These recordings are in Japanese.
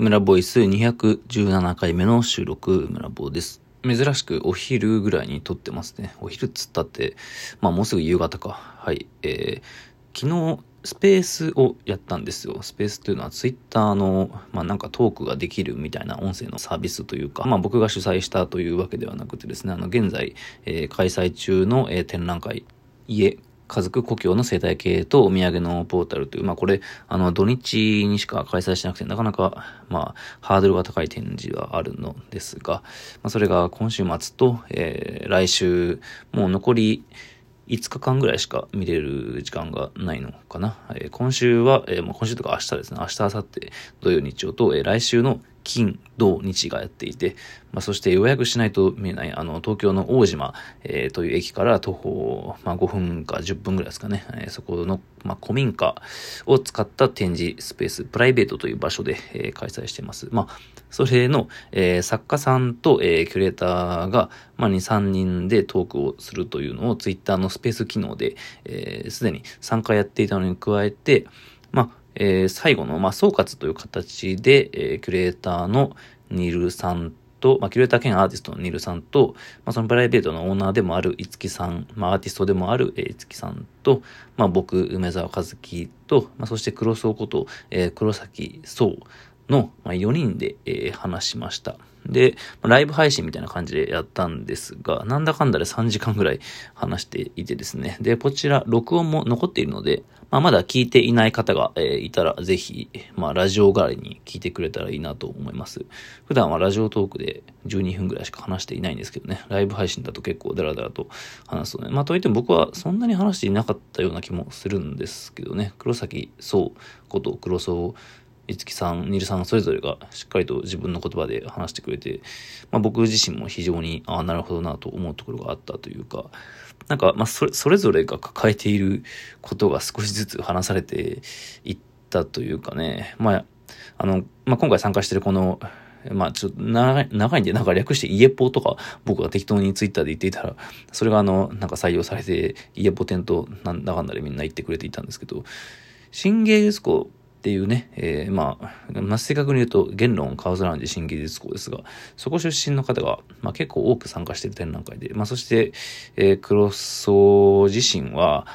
村ボイス217回目の収録、村ボです。珍しくお昼ぐらいに撮ってますね。お昼っつったって、まあもうすぐ夕方か。はい。えー、昨日、スペースをやったんですよ。スペースというのはツイッターの、まあなんかトークができるみたいな音声のサービスというか、まあ僕が主催したというわけではなくてですね、あの現在、えー、開催中の、えー、展覧会、家、家族故郷の生態系とお土産のポータルという、まあこれ、あの土日にしか開催しなくて、なかなか、まあ、ハードルが高い展示はあるのですが、まあそれが今週末と、えー、来週、もう残り、5日間ぐらいしか見れる時間がないのかな。えー、今週は、えー、もう今週とか明日ですね。明日、明後日、土曜、日曜と、えー、来週の金、土、日がやっていて、まあ、そして予約しないと見えない、あの、東京の大島、えー、という駅から徒歩、まあ、5分か10分ぐらいですかね、えー、そこの、まあ、古民家を使った展示スペース、プライベートという場所で、えー、開催しています。まあ、それの、えー、作家さんと、えー、キュレーターが、まあ、2、3人でトークをするというのを、ツイッターのスペース機能で、えー、すでに3回やっていたのに加えて、まあ、えー、最後の、まあ、総括という形で、えー、キュレーターのニルさんと、まあ、キュレーター兼アーティストのニルさんと、まあ、そのプライベートのオーナーでもあるいつきさん、まあ、アーティストでもあるいつきさんと、まあ、僕、梅沢和樹と、まあ、そして黒荘こと、えー、黒崎壮の、4人で、え、話しました。で、ライブ配信みたいな感じでやったんですが、なんだかんだで3時間ぐらい話していてですね。で、こちら、録音も残っているので、まあ、まだ聞いていない方が、え、いたら、ぜひ、まあ、ラジオ代わりに聞いてくれたらいいなと思います。普段はラジオトークで12分ぐらいしか話していないんですけどね、ライブ配信だと結構ダラダラと話すとね。まあ、といっても僕はそんなに話していなかったような気もするんですけどね、黒崎壮こと黒荘五木さん、ニルさんそれぞれがしっかりと自分の言葉で話してくれて、まあ、僕自身も非常に、ああ、なるほどなと思うところがあったというか、なんか、まあ、それ、それぞれが抱えていることが少しずつ話されていったというかね、まあ、あの、まあ、今回参加してるこの、まあちょっと長い、長いんで、なんか略して家ポとか僕が適当にツイッターで言っていたら、それがあの、なんか採用されて、家ポ店となんだかんだでみんな言ってくれていたんですけど、新芸術校っていうね、えー、まあ、正確に言うと、言論カウズラウンジ新技術校ですが、そこ出身の方が、まあ、結構多く参加している展覧会で、まあ、そして、えー、クロソ自身は、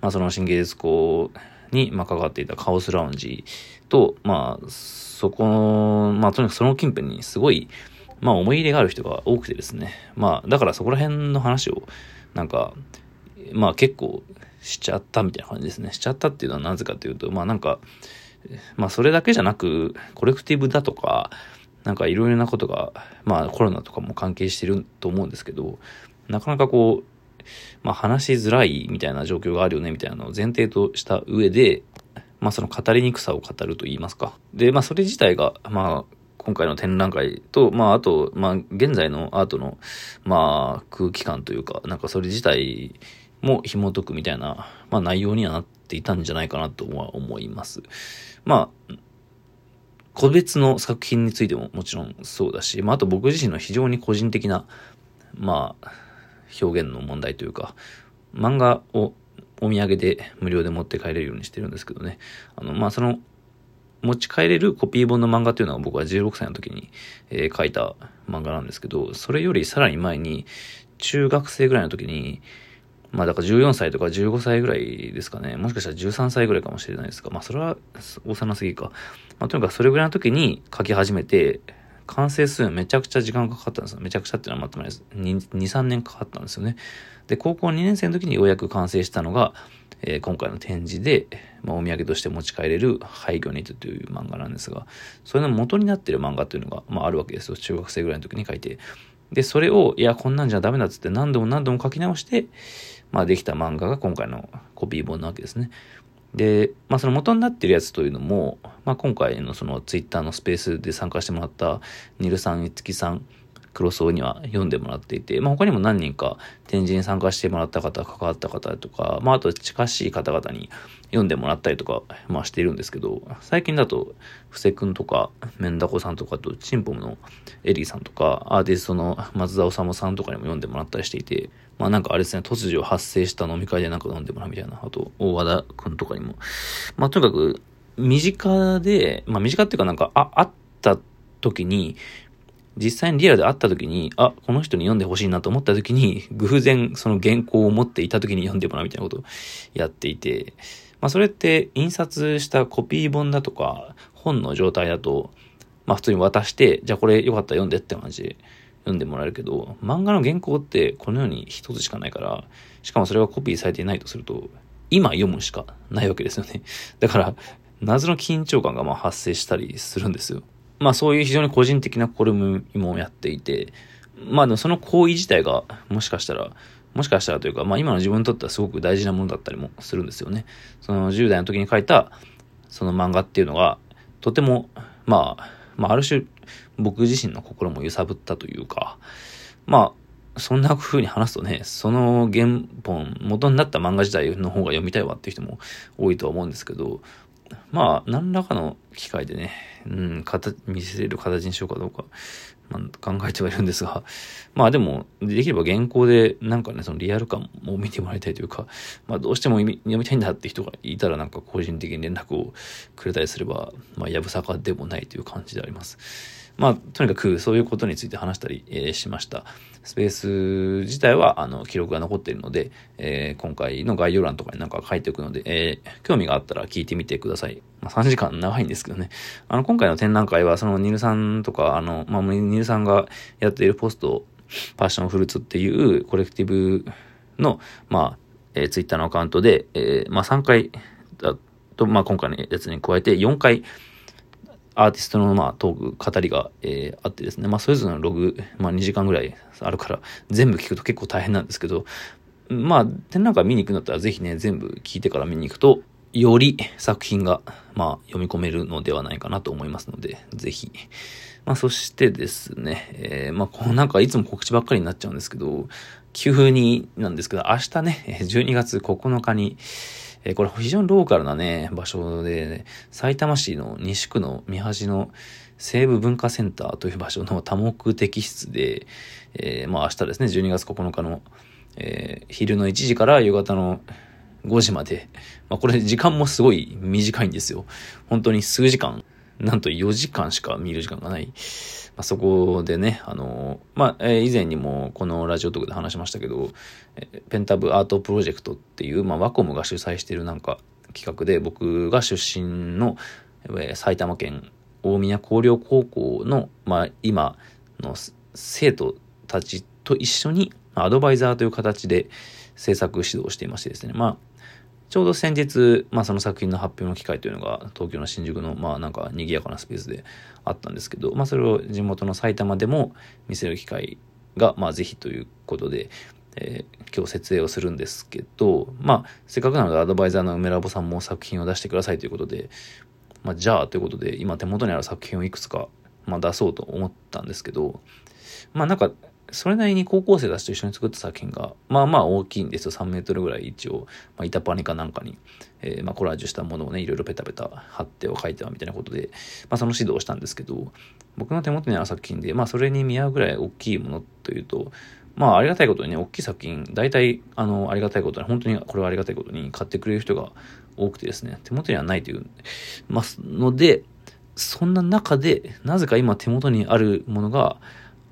まあ、その新芸術校に、まあ、関わっていたカオスラウンジと、まあ、そこの、まあ、とにかくその近辺にすごい、まあ、思い入れがある人が多くてですね、まあ、だからそこら辺の話を、なんか、まあ結構しちゃったみたいな感じですね。しちゃったっていうのはなぜかというと、まあなんか、まあそれだけじゃなく、コレクティブだとか、なんかいろいろなことが、まあコロナとかも関係してると思うんですけど、なかなかこう、まあ話しづらいみたいな状況があるよねみたいなのを前提とした上で、まあその語りにくさを語ると言いますか。で、まあそれ自体が、まあ今回の展覧会と、まああと、まあ現在のアートの、まあ空気感というか、なんかそれ自体も紐解くみたいな、まあ内容にはなっていたんじゃないかなとは思います。まあ、個別の作品についてももちろんそうだし、まああと僕自身の非常に個人的な、まあ、表現の問題というか、漫画をお土産で無料で持って帰れるようにしてるんですけどね。あの、まあその、持ち帰れるコピー本の漫画というのは僕は16歳の時に、えー、書いた漫画なんですけど、それよりさらに前に、中学生ぐらいの時に、まあだから14歳とか15歳ぐらいですかね。もしかしたら13歳ぐらいかもしれないですが、まあそれは幼すぎか。まあとにかくそれぐらいの時に書き始めて、完成するのめちゃくちゃ時間がかかったんですよ。めちゃくちゃっていうのはまとめないです。2、3年かかったんですよね。で、高校2年生の時にようやく完成したのが、えー、今回の展示で、まあ、お土産として持ち帰れる廃墟にという漫画なんですが、それの元になっている漫画というのが、まああるわけですよ。中学生ぐらいの時に書いて。で、それを、いや、こんなんじゃダメだっつって何度も何度も書き直して、まあ、できた漫画が今回のコピー本なわけですね。で、まあ、その元になってるやつというのも、まあ、今回のそのツイッターのスペースで参加してもらったニルさん、いつきさん、黒荘には読んでもらっていて、まあ、他にも何人か展示に参加してもらった方、関わった方とか、まあ、あと近しい方々に読んでもらったりとか、まあ、しているんですけど、最近だと、布施くんとか、メンダコさんとかと、チンポムのエリーさんとか、アーティストの松田治さんとかにも読んでもらったりしていて、まあなんかあれですね、突如発生した飲み会でなんか飲んでもらうみたいな、あと、大和田くんとかにも。まあとにかく、身近で、まあ身近っていうかなんか、あ、あっった時に、実際にリアルで会った時に、あ、この人に読んでほしいなと思った時に、偶然その原稿を持っていた時に読んでもらうみたいなことをやっていて、まあそれって印刷したコピー本だとか、本の状態だと、まあ普通に渡して、じゃあこれよかったら読んでって感じで読んでもらえるけど、漫画の原稿ってこの世に一つしかないから、しかもそれがコピーされていないとすると、今読むしかないわけですよね。だから、謎の緊張感がまあ発生したりするんですよ。まあそういう非常に個人的な試みもやっていて、まあでもその行為自体がもしかしたら、もしかしたらというか、まあ今の自分にとってはすごく大事なものだったりもするんですよね。その10代の時に書いたその漫画っていうのが、とても、まあ、まあある種僕自身の心も揺さぶったというか、まあ、そんな風に話すとね、その原本、元になった漫画自体の方が読みたいわっていう人も多いとは思うんですけど、まあ、何らかの機会でね、うん、形、見せる形にしようかどうか、まあ、考えてはいるんですが、まあでも、できれば原稿でなんかね、そのリアル感も見てもらいたいというか、まあどうしても読みたいんだって人がいたらなんか個人的に連絡をくれたりすれば、まあやぶさかでもないという感じであります。まあ、とにかくそういうことについて話したり、えー、しました。スペース自体は、あの、記録が残っているので、えー、今回の概要欄とかになんか書いておくので、えー、興味があったら聞いてみてください。まあ、3時間長いんですけどね。あの、今回の展覧会は、そのニルさんとか、あの、まあ、ニルさんがやっているポスト、パッションフルーツっていうコレクティブの、まあ、えー、ツイッターのアカウントで、えー、まあ、3回だと、まあ、今回のやつに加えて4回、アーティストのまあトーク、語りが、えー、あってですね、まあそれぞれのログ、まあ2時間ぐらいあるから全部聞くと結構大変なんですけど、まあ展覧会見に行くんだったらぜひね、全部聞いてから見に行くと、より作品が、まあ読み込めるのではないかなと思いますので、ぜひ。まあそしてですね、えー、まあこうなんかいつも告知ばっかりになっちゃうんですけど、急になんですけど、明日ね、12月9日に、えー、これ非常にローカルなね、場所で、ね、埼玉市の西区の三橋の西部文化センターという場所の多目的室で、えー、まあ明日ですね、12月9日の、えー、昼の1時から夕方の5時まで、まあこれ時間もすごい短いんですよ。本当に数時間、なんと4時間しか見る時間がない。まあ、そこでね、あの、まあ、えー、以前にもこのラジオトークで話しましたけど、え、ペンタブアートプロジェクトっていう、まあ、ワコムが主催してるなんか企画で、僕が出身の、えー、埼玉県大宮工業高校の、まあ、今の生徒たちと一緒に、アドバイザーという形で制作指導していましてですね、まあ、ちょうど先日、まあその作品の発表の機会というのが東京の新宿のまあなんか賑やかなスペースであったんですけど、まあそれを地元の埼玉でも見せる機会がまあぜひということで、えー、今日設営をするんですけど、まあせっかくなのでアドバイザーの梅ラボさんも作品を出してくださいということで、まあじゃあということで今手元にある作品をいくつかまあ出そうと思ったんですけど、まあなんかそれなりに高校生たちと一緒に作った作品が、まあまあ大きいんですよ。3メートルぐらい一応、まあ、板パニかなんかに、えー、まあコラージュしたものをね、いろいろペタペタ貼っては書いてはみたいなことで、まあその指導をしたんですけど、僕の手元にある作品で、まあそれに見合うぐらい大きいものというと、まあありがたいことにね、大きい作品、大体、あの、ありがたいことに、本当にこれはありがたいことに買ってくれる人が多くてですね、手元にはないという、ますので、そんな中で、なぜか今手元にあるものが、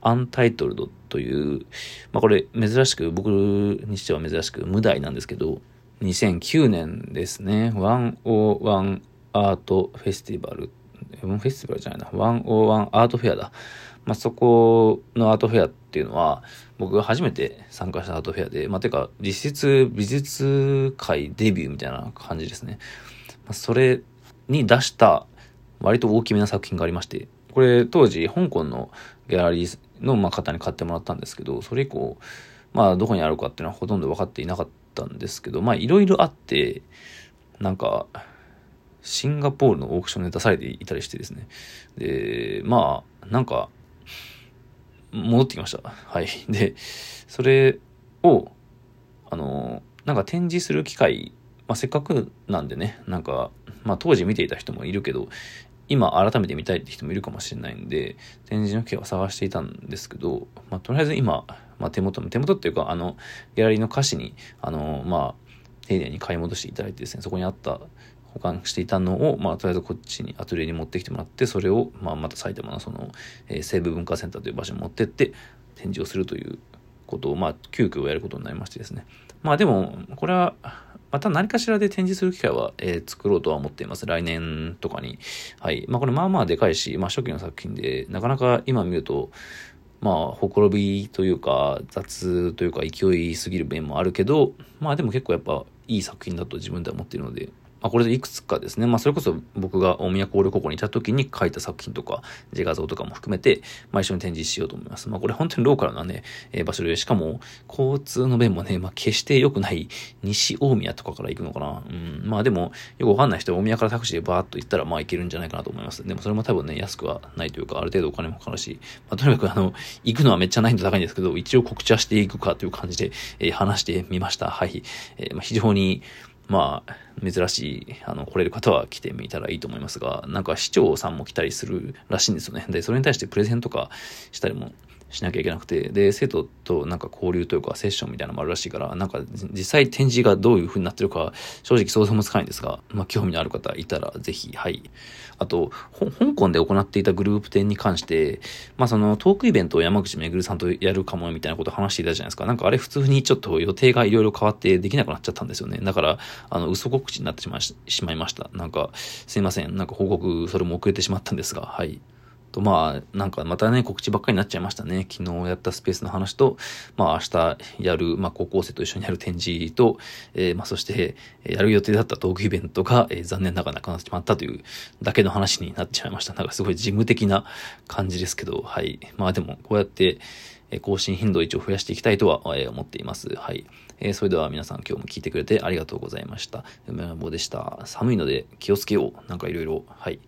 アンタイトルドという、まあこれ珍しく、僕にしては珍しく無題なんですけど、2009年ですね、101アートフェスティバル、フェスティバルじゃないな、101アートフェアだ。まあそこのアートフェアっていうのは、僕が初めて参加したアートフェアで、まあてか実質美術界デビューみたいな感じですね。まあ、それに出した割と大きめな作品がありまして、これ当時香港のギャラリーの、まあ、方に買ってもらったんですけど、それ以降、まあ、どこにあるかっていうのはほとんど分かっていなかったんですけど、まあ、いろいろあって、なんか、シンガポールのオークションで出されていたりしてですね。で、まあ、なんか、戻ってきました。はい。で、それを、あの、なんか展示する機会、まあ、せっかくなんでね、なんか、まあ、当時見ていた人もいるけど、今改めて見たいって人もいるかもしれないんで、展示の機を探していたんですけど、まあ、とりあえず今、まあ、手元の、手元っていうか、あの、ギャラリーの歌詞に、あの、まあ、丁寧に買い戻していただいてですね、そこにあった保管していたのを、まあ、とりあえずこっちにアトリエに持ってきてもらって、それを、まあ、また埼玉のその、えー、西部文化センターという場所に持ってって展示をするということを、まあ、急遽やることになりましてですね。まあでも、これは、また何かしらで展示する機会は、えー、作ろうとは思っています。来年とかに。はい。まあこれまあまあでかいし、まあ初期の作品で、なかなか今見ると、まあ、ほころびというか、雑というか、勢いすぎる面もあるけど、まあでも結構やっぱいい作品だと自分では思っているので、まあ、これでいくつかですね、まあ、それこそ僕が大宮交流高校にいた時に書いた作品とか、自画像とかも含めて、まあ、一緒に展示しようと思います。まあ、これ本当にローカルなね、えー、場所で、しかも、交通の便もね、まあ、決して良くない西大宮とかから行くのかな。うん、まあでも、よくわかんない人は大宮からタクシーでバーっと行ったら、まあ行けるんじゃないかなと思います。でもそれも多分ね、安くはないというか、ある程度お金もかかるし、まあ、とにかくあの、行くのはめっちゃ難易度高いんですけど、一応告知はしていくかという感じで、えー、話してみました。はい。えー、まあ、非常に、まあ、珍しい、あの、来れる方は来てみたらいいと思いますが、なんか市長さんも来たりするらしいんですよね。で、それに対してプレゼントとかしたりもしなきゃいけなくて、で、生徒となんか交流というかセッションみたいなのもあるらしいから、なんか実際展示がどういう風になってるか、正直想像もつかないんですが、まあ興味のある方いたらぜひ、はい。あと、香港で行っていたグループ展に関して、まあそのトークイベントを山口めぐるさんとやるかもみたいなことを話していたじゃないですか。なんかあれ普通にちょっと予定がいろいろ変わってできなくなっちゃったんですよね。だから、あの、嘘告知になってしまいました。なんか、すいません。なんか報告、それも遅れてしまったんですが、はい。と、まあ、なんかまたね、告知ばっかりになっちゃいましたね。昨日やったスペースの話と、まあ明日やる、まあ高校生と一緒にやる展示と、えー、まあそして、やる予定だったトークイベントが、えー、残念ながらなくなってしまったというだけの話になってしまいました。なんかすごい事務的な感じですけど、はい。まあでも、こうやって、更新頻度を一応増やしていきたいとは思っています。はい。えー、それでは皆さん今日も聞いてくれてありがとうございました。梅山坊でした。寒いので気をつけよう。なんかいろいろ、はい。